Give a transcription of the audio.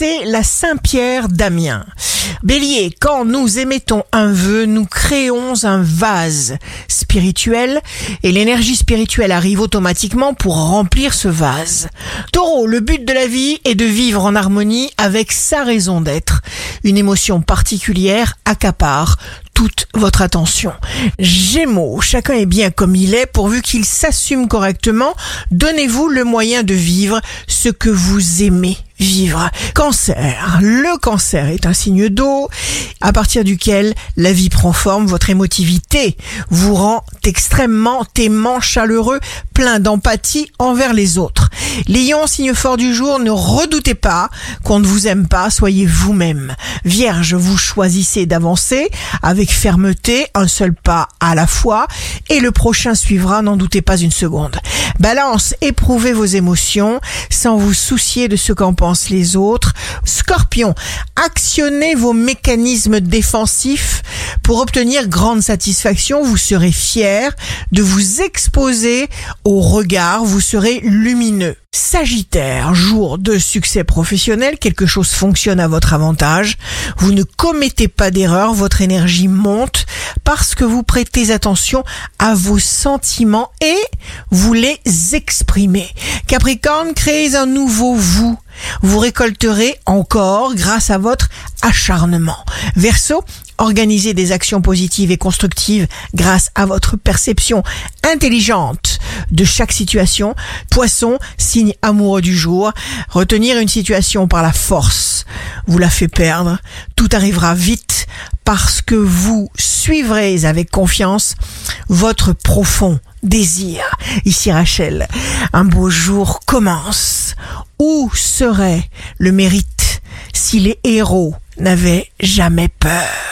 c'est la Saint-Pierre d'Amiens. Bélier, quand nous émettons un vœu, nous créons un vase spirituel et l'énergie spirituelle arrive automatiquement pour remplir ce vase. Taureau, le but de la vie est de vivre en harmonie avec sa raison d'être. Une émotion particulière accapare toute votre attention. Gémeaux, chacun est bien comme il est pourvu qu'il s'assume correctement. Donnez-vous le moyen de vivre ce que vous aimez vivre. Cancer. Le cancer est un signe d'eau à partir duquel la vie prend forme. Votre émotivité vous rend extrêmement aimant, chaleureux, plein d'empathie envers les autres. Lion, signe fort du jour, ne redoutez pas qu'on ne vous aime pas, soyez vous-même. Vierge, vous choisissez d'avancer avec fermeté, un seul pas à la fois, et le prochain suivra, n'en doutez pas une seconde. Balance, éprouvez vos émotions sans vous soucier de ce qu'en pensent les autres. Scorpion, actionnez vos mécanismes défensifs pour obtenir grande satisfaction. Vous serez fier de vous exposer au regard, vous serez lumineux. Sagittaire, jour de succès professionnel, quelque chose fonctionne à votre avantage, vous ne commettez pas d'erreur, votre énergie monte parce que vous prêtez attention à vos sentiments et vous les exprimez. Capricorne, créez un nouveau vous. Vous récolterez encore grâce à votre acharnement. Verseau, organisez des actions positives et constructives grâce à votre perception intelligente de chaque situation. Poisson, signe amoureux du jour, retenir une situation par la force vous la fait perdre. Tout arrivera vite parce que vous suivrez avec confiance votre profond désir. Ici Rachel, un beau jour commence. Où serait le mérite si les héros n'avaient jamais peur?